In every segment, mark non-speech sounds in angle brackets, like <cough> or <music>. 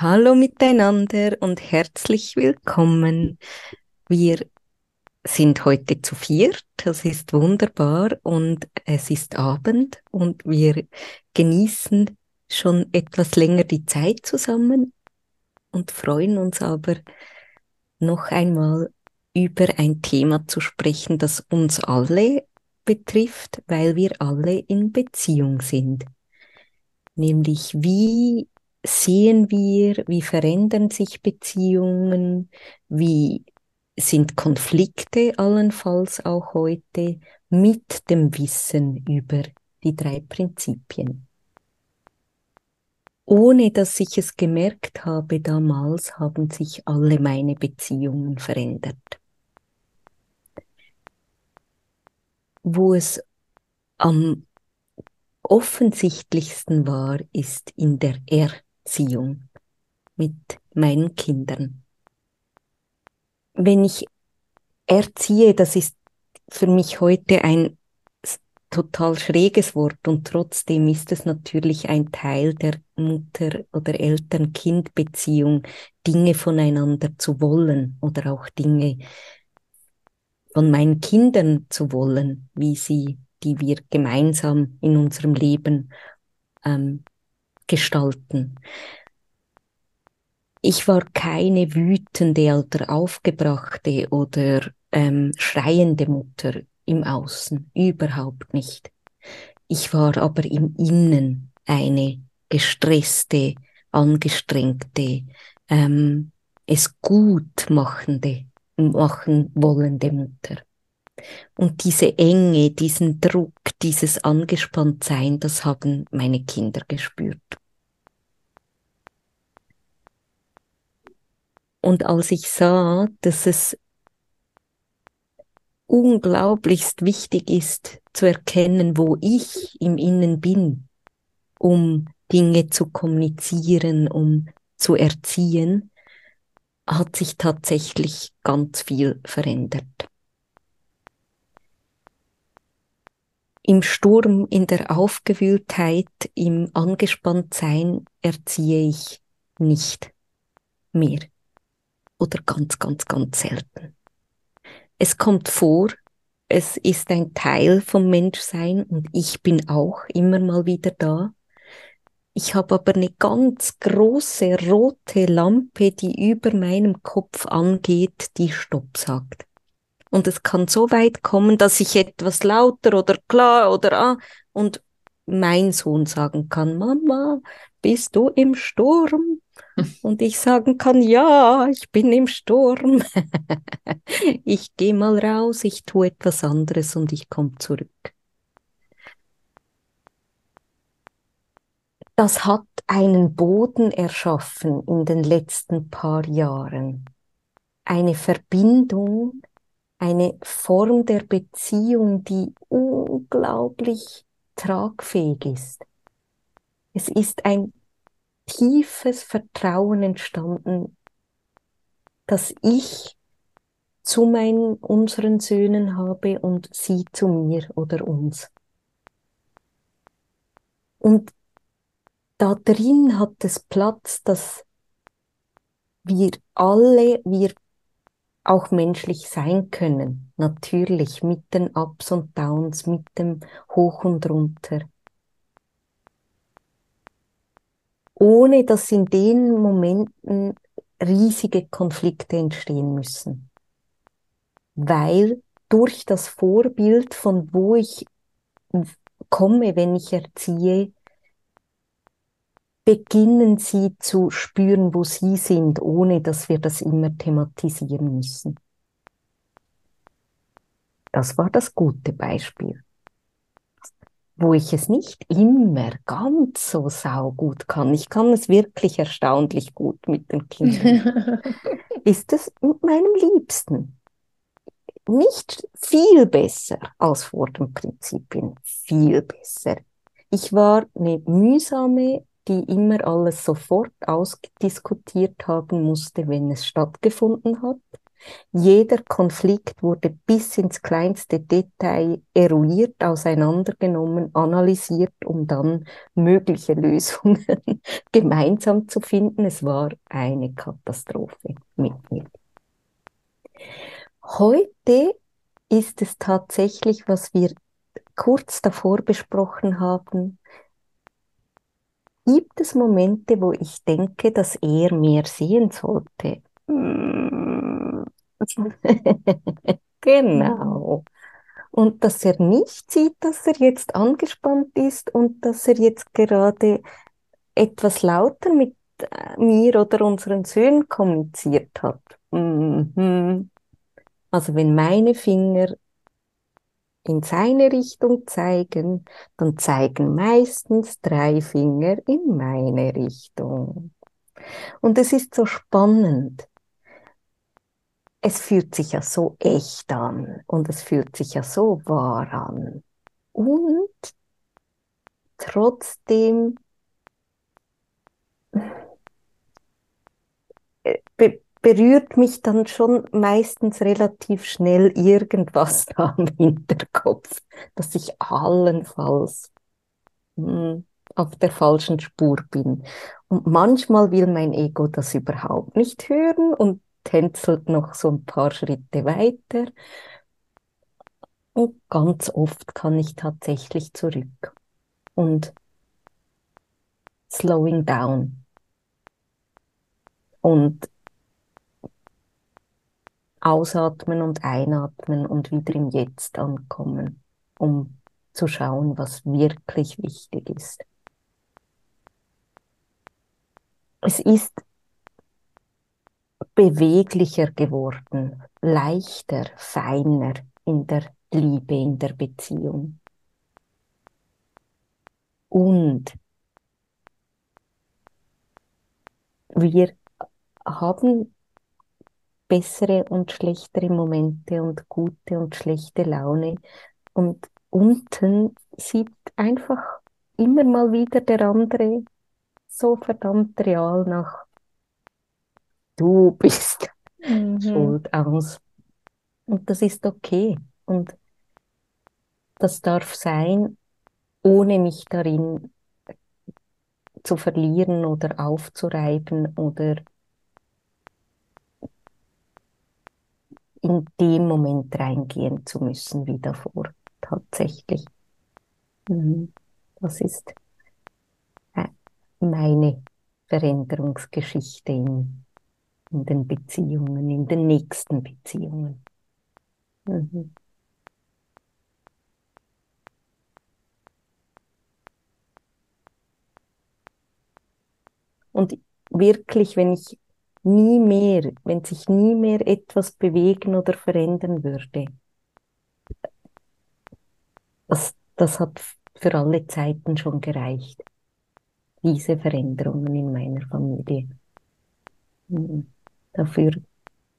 Hallo miteinander und herzlich willkommen. Wir sind heute zu viert, das ist wunderbar und es ist Abend und wir genießen schon etwas länger die Zeit zusammen und freuen uns aber noch einmal über ein Thema zu sprechen, das uns alle betrifft, weil wir alle in Beziehung sind. Nämlich wie sehen wir, wie verändern sich Beziehungen, wie sind Konflikte allenfalls auch heute mit dem Wissen über die drei Prinzipien. Ohne dass ich es gemerkt habe damals, haben sich alle meine Beziehungen verändert. Wo es am offensichtlichsten war, ist in der Er Erziehung mit meinen Kindern. Wenn ich erziehe, das ist für mich heute ein total schräges Wort und trotzdem ist es natürlich ein Teil der Mutter- oder Eltern-Kind-Beziehung, Dinge voneinander zu wollen oder auch Dinge von meinen Kindern zu wollen, wie sie, die wir gemeinsam in unserem Leben ähm, gestalten. Ich war keine wütende oder aufgebrachte oder ähm, schreiende Mutter im Außen, überhaupt nicht. Ich war aber im Innen eine gestresste, angestrengte, ähm, es gut machende, machen wollende Mutter. Und diese Enge, diesen Druck, dieses Angespanntsein, das haben meine Kinder gespürt. Und als ich sah, dass es unglaublichst wichtig ist zu erkennen, wo ich im Innen bin, um Dinge zu kommunizieren, um zu erziehen, hat sich tatsächlich ganz viel verändert. Im Sturm, in der Aufgewühltheit, im Angespanntsein erziehe ich nicht mehr oder ganz, ganz, ganz selten. Es kommt vor, es ist ein Teil vom Menschsein und ich bin auch immer mal wieder da. Ich habe aber eine ganz große rote Lampe, die über meinem Kopf angeht, die Stopp sagt. Und es kann so weit kommen, dass ich etwas lauter oder klar oder ah und mein Sohn sagen kann, Mama, bist du im Sturm? <laughs> Und ich sagen kann, ja, ich bin im Sturm. <laughs> ich gehe mal raus, ich tue etwas anderes und ich komme zurück. Das hat einen Boden erschaffen in den letzten paar Jahren. Eine Verbindung, eine Form der Beziehung, die unglaublich tragfähig ist. Es ist ein tiefes Vertrauen entstanden, dass ich zu meinen, unseren Söhnen habe und sie zu mir oder uns. Und da drin hat es Platz, dass wir alle, wir auch menschlich sein können. Natürlich mit den Ups und Downs, mit dem Hoch und Runter. Ohne dass in den Momenten riesige Konflikte entstehen müssen. Weil durch das Vorbild, von wo ich komme, wenn ich erziehe, beginnen sie zu spüren, wo sie sind, ohne dass wir das immer thematisieren müssen. Das war das gute Beispiel. wo ich es nicht immer ganz so saugut kann, ich kann es wirklich erstaunlich gut mit den Kindern, <laughs> ist es mit meinem Liebsten. Nicht viel besser als vor den Prinzipien, viel besser. Ich war eine mühsame, die immer alles sofort ausdiskutiert haben musste, wenn es stattgefunden hat. Jeder Konflikt wurde bis ins kleinste Detail eruiert, auseinandergenommen, analysiert, um dann mögliche Lösungen <laughs> gemeinsam zu finden. Es war eine Katastrophe mit mir. Heute ist es tatsächlich, was wir kurz davor besprochen haben, gibt es Momente, wo ich denke, dass er mehr sehen sollte. <laughs> genau. Und dass er nicht sieht, dass er jetzt angespannt ist und dass er jetzt gerade etwas lauter mit äh, mir oder unseren Söhnen kommuniziert hat. Mhm. Also wenn meine Finger in seine Richtung zeigen, dann zeigen meistens drei Finger in meine Richtung. Und es ist so spannend. Es fühlt sich ja so echt an und es fühlt sich ja so wahr an. Und trotzdem be berührt mich dann schon meistens relativ schnell irgendwas <laughs> da am Hinterkopf, dass ich allenfalls hm, auf der falschen Spur bin. Und manchmal will mein Ego das überhaupt nicht hören und tänzelt noch so ein paar Schritte weiter. Und ganz oft kann ich tatsächlich zurück und slowing down. Und ausatmen und einatmen und wieder im Jetzt ankommen, um zu schauen, was wirklich wichtig ist. Es ist beweglicher geworden, leichter, feiner in der Liebe, in der Beziehung. Und wir haben bessere und schlechtere Momente und gute und schlechte Laune. Und unten sieht einfach immer mal wieder der andere so verdammt real nach, du <laughs> bist mhm. schuld aus. Und das ist okay. Und das darf sein, ohne mich darin zu verlieren oder aufzureiben oder in dem Moment reingehen zu müssen wie davor. Tatsächlich. Mhm. Das ist äh, meine Veränderungsgeschichte in, in den Beziehungen, in den nächsten Beziehungen. Mhm. Und wirklich, wenn ich nie mehr, wenn sich nie mehr etwas bewegen oder verändern würde. Das, das hat für alle Zeiten schon gereicht. Diese Veränderungen in meiner Familie. Mhm. Dafür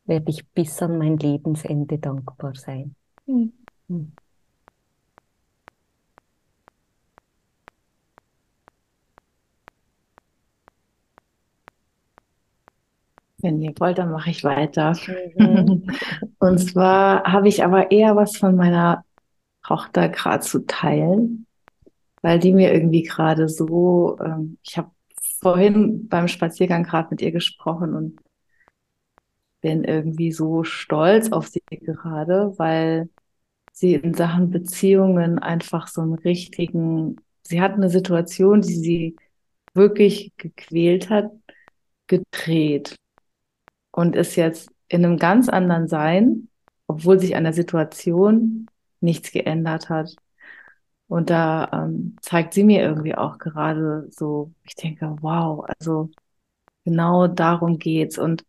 werde ich bis an mein Lebensende dankbar sein. Mhm. Wenn ihr wollt, dann mache ich weiter. Mhm. <laughs> Und zwar habe ich aber eher was von meiner Tochter gerade zu teilen, weil die mir irgendwie gerade so, ähm, ich habe vorhin beim Spaziergang gerade mit ihr gesprochen und bin irgendwie so stolz auf sie gerade, weil sie in Sachen Beziehungen einfach so einen richtigen, sie hat eine Situation, die sie wirklich gequält hat, gedreht und ist jetzt in einem ganz anderen Sein, obwohl sich an der Situation nichts geändert hat. Und da ähm, zeigt sie mir irgendwie auch gerade so, ich denke, wow, also genau darum geht's. Und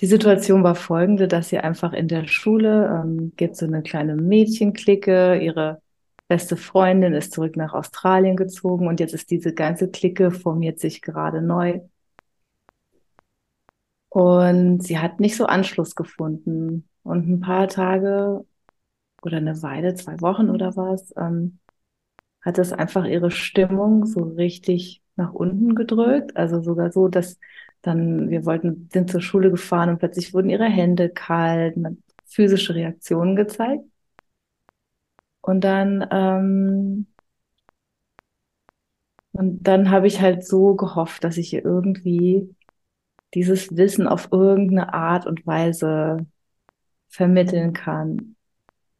die Situation war folgende, dass sie einfach in der Schule ähm, gibt so eine kleine Mädchenklicke, ihre beste Freundin ist zurück nach Australien gezogen und jetzt ist diese ganze Clique formiert sich gerade neu. Und sie hat nicht so Anschluss gefunden. Und ein paar Tage oder eine Weile, zwei Wochen oder was, ähm, hat es einfach ihre Stimmung so richtig nach unten gedrückt. Also sogar so, dass dann, wir wollten, sind zur Schule gefahren und plötzlich wurden ihre Hände kalt, physische Reaktionen gezeigt. Und dann, ähm, und dann habe ich halt so gehofft, dass ich ihr irgendwie dieses Wissen auf irgendeine Art und Weise vermitteln kann.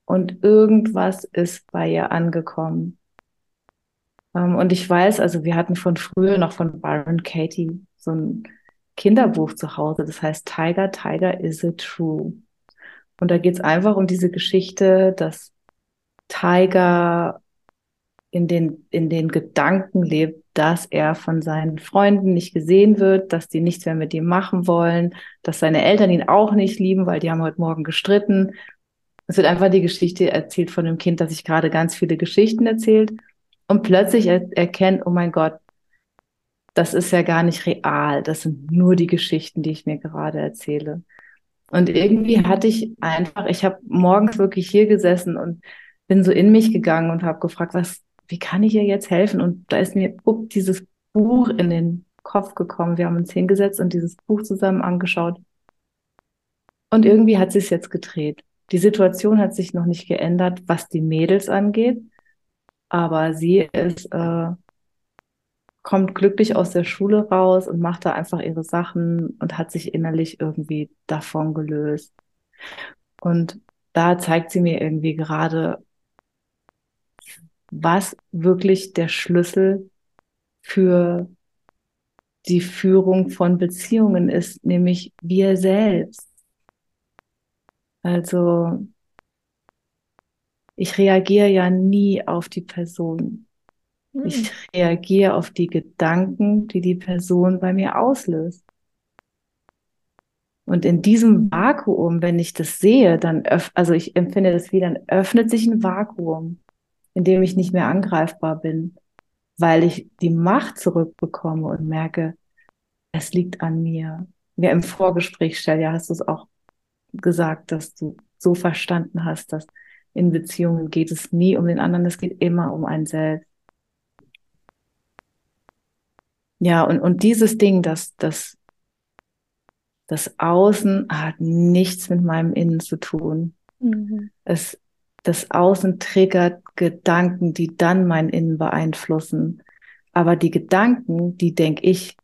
Und irgendwas ist bei ihr angekommen. Ähm, und ich weiß, also wir hatten von früher noch von Byron Katie so ein Kinderbuch zu Hause, das heißt Tiger, Tiger, is it true? Und da geht es einfach um diese Geschichte, dass Tiger in den, in den Gedanken lebt, dass er von seinen Freunden nicht gesehen wird, dass die nichts mehr mit ihm machen wollen, dass seine Eltern ihn auch nicht lieben, weil die haben heute Morgen gestritten. Es wird einfach die Geschichte erzählt von dem Kind, das sich gerade ganz viele Geschichten erzählt und plötzlich er erkennt, oh mein Gott, das ist ja gar nicht real, das sind nur die Geschichten, die ich mir gerade erzähle. Und irgendwie hatte ich einfach, ich habe morgens wirklich hier gesessen und bin so in mich gegangen und habe gefragt, was, wie kann ich ihr jetzt helfen? Und da ist mir up, dieses Buch in den Kopf gekommen. Wir haben uns hingesetzt und dieses Buch zusammen angeschaut. Und irgendwie hat sich jetzt gedreht. Die Situation hat sich noch nicht geändert, was die Mädels angeht, aber sie ist äh, kommt glücklich aus der Schule raus und macht da einfach ihre Sachen und hat sich innerlich irgendwie davon gelöst. Und da zeigt sie mir irgendwie gerade, was wirklich der Schlüssel für die Führung von Beziehungen ist, nämlich wir selbst. Also ich reagiere ja nie auf die Person. Hm. Ich reagiere auf die Gedanken, die die Person bei mir auslöst. Und in diesem Vakuum, wenn ich das sehe, dann öff also ich empfinde das wie, dann öffnet sich ein Vakuum, in dem ich nicht mehr angreifbar bin, weil ich die Macht zurückbekomme und merke, es liegt an mir. Wir im Vorgespräch, Stelja, hast du es auch gesagt, dass du so verstanden hast, dass in Beziehungen geht es nie um den anderen, es geht immer um einen selbst. Ja, und, und dieses Ding, dass das, das Außen hat nichts mit meinem Innen zu tun. Mhm. Es, das Außen triggert Gedanken, die dann mein Innen beeinflussen. Aber die Gedanken, die denke ich.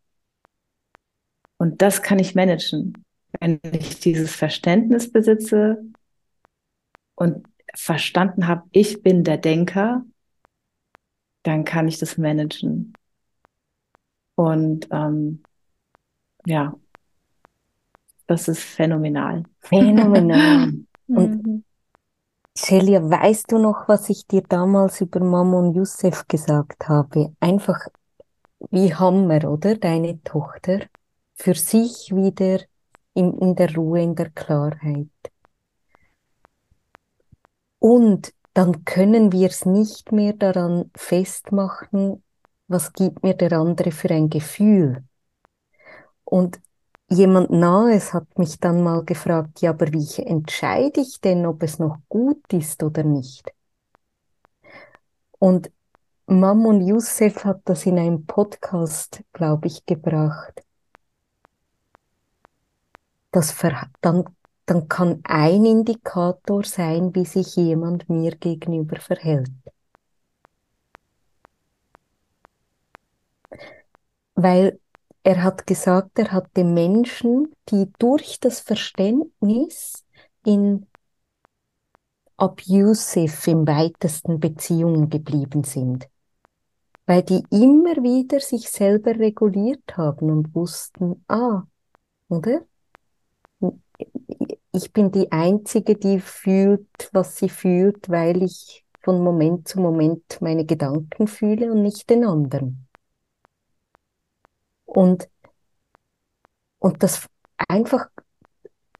Und das kann ich managen. Wenn ich dieses Verständnis besitze und verstanden habe, ich bin der Denker, dann kann ich das managen. Und ähm, ja, das ist phänomenal. Phänomenal. <laughs> Und mhm. Celia, weißt du noch, was ich dir damals über Mama und Youssef gesagt habe? Einfach wie Hammer, oder? Deine Tochter für sich wieder in, in der Ruhe, in der Klarheit. Und dann können wir es nicht mehr daran festmachen, was gibt mir der andere für ein Gefühl. Und jemand Nahes hat mich dann mal gefragt, ja, aber wie entscheide ich denn, ob es noch gut ist oder nicht? Und Mam und Youssef hat das in einem Podcast, glaube ich, gebracht. Das Ver dann dann kann ein Indikator sein, wie sich jemand mir gegenüber verhält. Weil er hat gesagt, er hatte Menschen, die durch das Verständnis in abusive im weitesten Beziehungen geblieben sind. Weil die immer wieder sich selber reguliert haben und wussten, ah, oder? ich bin die Einzige, die fühlt, was sie fühlt, weil ich von Moment zu Moment meine Gedanken fühle und nicht den anderen. Und, und das einfach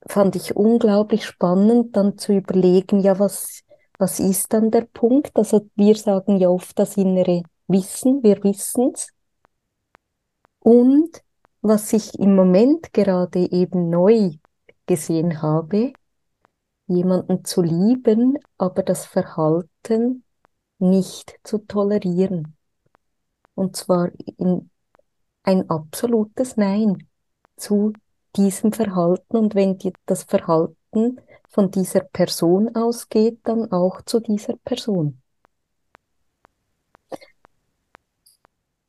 fand ich unglaublich spannend, dann zu überlegen, ja, was, was ist dann der Punkt? Also wir sagen ja oft das innere Wissen, wir wissen es. Und was ich im Moment gerade eben neu gesehen habe, jemanden zu lieben, aber das Verhalten nicht zu tolerieren. Und zwar in ein absolutes Nein zu diesem Verhalten. Und wenn die, das Verhalten von dieser Person ausgeht, dann auch zu dieser Person.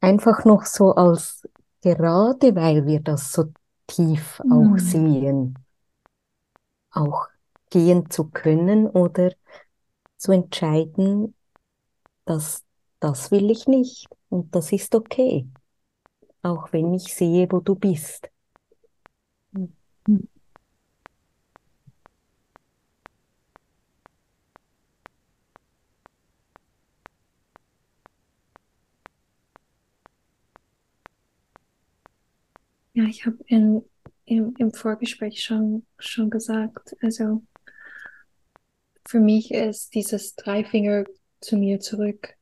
Einfach noch so als, gerade weil wir das so tief auch mhm. sehen, auch gehen zu können oder zu entscheiden, dass das will ich nicht und das ist okay, auch wenn ich sehe, wo du bist. Ja, ich habe im, im Vorgespräch schon, schon gesagt, also für mich ist dieses Dreifinger zu mir zurück.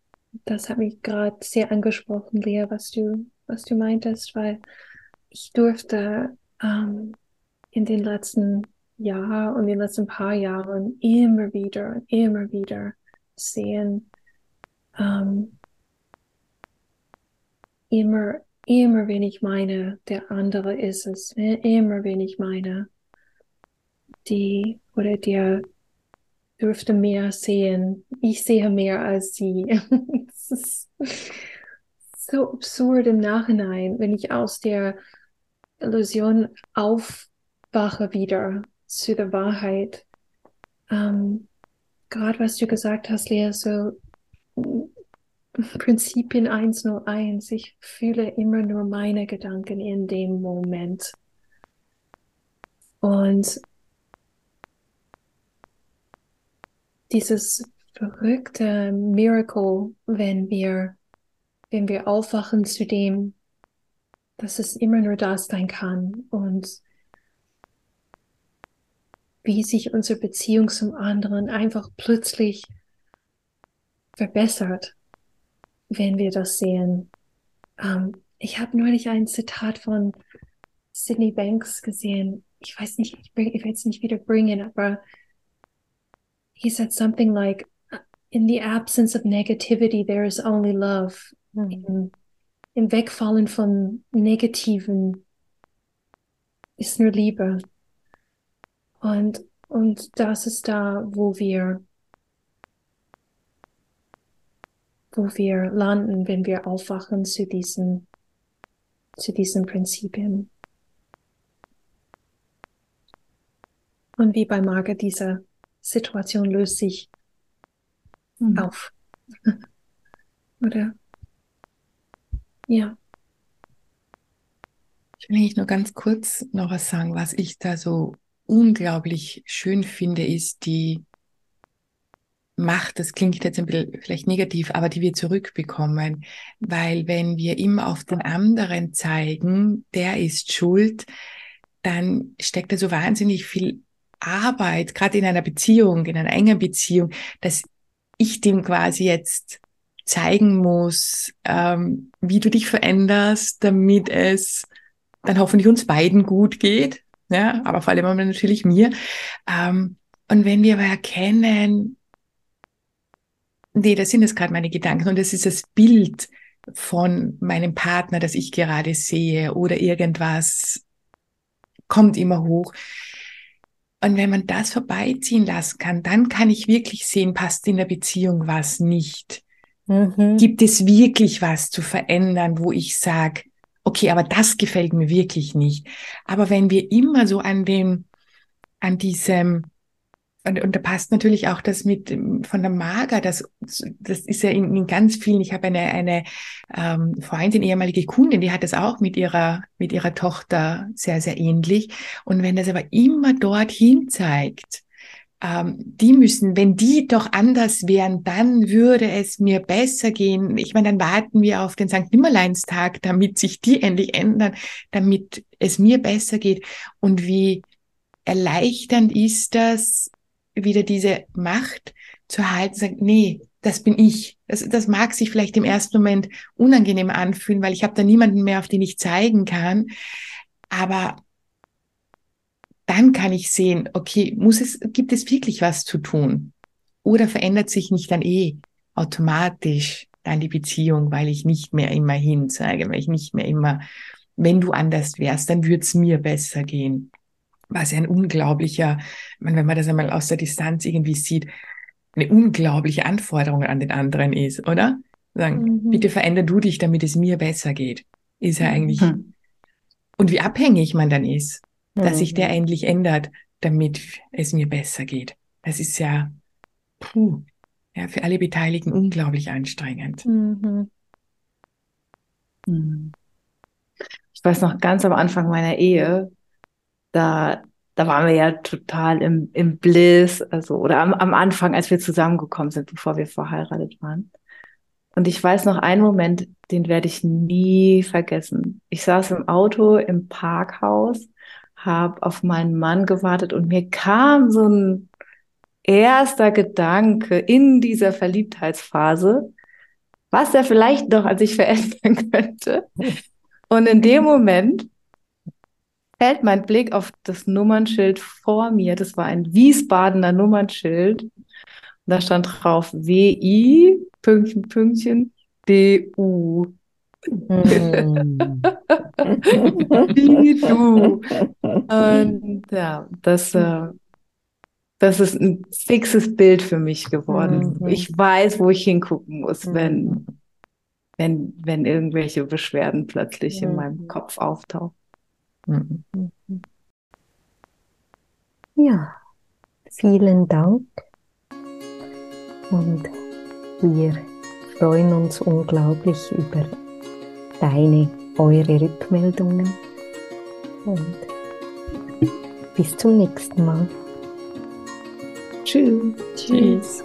Das hat mich gerade sehr angesprochen, Lea, was du, was du meintest, weil ich durfte ähm, in den letzten Jahren und den letzten paar Jahren immer wieder, immer wieder sehen, ähm, immer, immer wenn ich meine, der andere ist es, immer wenn ich meine, die oder der dürfte mehr sehen. Ich sehe mehr als sie. <laughs> so absurd im Nachhinein, wenn ich aus der Illusion aufwache wieder zu der Wahrheit. Ähm, Gerade was du gesagt hast, Lea, so Prinzipien 101. Ich fühle immer nur meine Gedanken in dem Moment. Und dieses verrückte Miracle, wenn wir, wenn wir aufwachen zu dem, dass es immer nur das sein kann und wie sich unsere Beziehung zum anderen einfach plötzlich verbessert, wenn wir das sehen. Ähm, ich habe neulich ein Zitat von Sydney Banks gesehen. Ich weiß nicht, ich, ich will es nicht wieder bringen, aber he said something like, in the absence of negativity, there is only love. Mhm. Im, Im Wegfallen von Negativen ist nur Liebe. Und, und das ist da, wo wir, wo wir landen, wenn wir aufwachen zu diesen, zu diesen Prinzipien. Und wie bei Margaret dieser Situation löst sich mhm. auf. <laughs> Oder? Ja. Ich will eigentlich nur ganz kurz noch was sagen, was ich da so unglaublich schön finde, ist die Macht, das klingt jetzt ein bisschen vielleicht negativ, aber die wir zurückbekommen. Weil wenn wir immer auf den anderen zeigen, der ist schuld, dann steckt da so wahnsinnig viel Arbeit, gerade in einer Beziehung, in einer engen Beziehung, dass ich dem quasi jetzt zeigen muss, ähm, wie du dich veränderst, damit es dann hoffentlich uns beiden gut geht, ja, aber vor allem natürlich mir. Ähm, und wenn wir aber erkennen, nee, das sind jetzt gerade meine Gedanken und das ist das Bild von meinem Partner, das ich gerade sehe oder irgendwas kommt immer hoch, und wenn man das vorbeiziehen lassen kann, dann kann ich wirklich sehen, passt in der Beziehung was nicht. Mhm. Gibt es wirklich was zu verändern, wo ich sage, okay, aber das gefällt mir wirklich nicht. Aber wenn wir immer so an dem, an diesem und, und da passt natürlich auch das mit ähm, von der Mager, das, das ist ja in, in ganz vielen, ich habe eine, eine ähm, Freundin, ehemalige Kundin, die hat das auch mit ihrer, mit ihrer Tochter sehr, sehr ähnlich. Und wenn das aber immer dorthin zeigt, ähm, die müssen, wenn die doch anders wären, dann würde es mir besser gehen. Ich meine, dann warten wir auf den St. Nimmerleinstag, damit sich die endlich ändern, damit es mir besser geht. Und wie erleichternd ist das, wieder diese Macht zu halten, sagen, nee, das bin ich. Das, das mag sich vielleicht im ersten Moment unangenehm anfühlen, weil ich habe da niemanden mehr, auf den ich zeigen kann. Aber dann kann ich sehen, okay, muss es, gibt es wirklich was zu tun? Oder verändert sich nicht dann eh automatisch dann die Beziehung, weil ich nicht mehr immer hinzeige, weil ich nicht mehr immer, wenn du anders wärst, dann würde es mir besser gehen. Was ja ein unglaublicher, wenn man das einmal aus der Distanz irgendwie sieht, eine unglaubliche Anforderung an den anderen ist, oder? Sagen, mhm. bitte veränder du dich, damit es mir besser geht. Ist ja eigentlich. Mhm. Und wie abhängig man dann ist, dass mhm. sich der mhm. endlich ändert, damit es mir besser geht. Das ist ja, puh, ja, für alle Beteiligten unglaublich anstrengend. Mhm. mhm. Ich weiß noch ganz am Anfang meiner Ehe, da da waren wir ja total im, im Bliss, also, oder am, am Anfang, als wir zusammengekommen sind, bevor wir verheiratet waren. Und ich weiß noch einen Moment, den werde ich nie vergessen. Ich saß im Auto im Parkhaus, habe auf meinen Mann gewartet und mir kam so ein erster Gedanke in dieser Verliebtheitsphase, was er vielleicht noch an sich verändern <laughs> könnte. Und in dem Moment fällt mein Blick auf das Nummernschild vor mir. Das war ein Wiesbadener Nummernschild. Und da stand drauf WI, Pünktchen, Pünktchen, DU. Hm. Wie du. Und ja, das, äh, das ist ein fixes Bild für mich geworden. Mhm. Ich weiß, wo ich hingucken muss, wenn, mhm. wenn, wenn irgendwelche Beschwerden plötzlich mhm. in meinem Kopf auftauchen. Ja, vielen Dank und wir freuen uns unglaublich über deine, eure Rückmeldungen und bis zum nächsten Mal. Tschüss. Tschüss.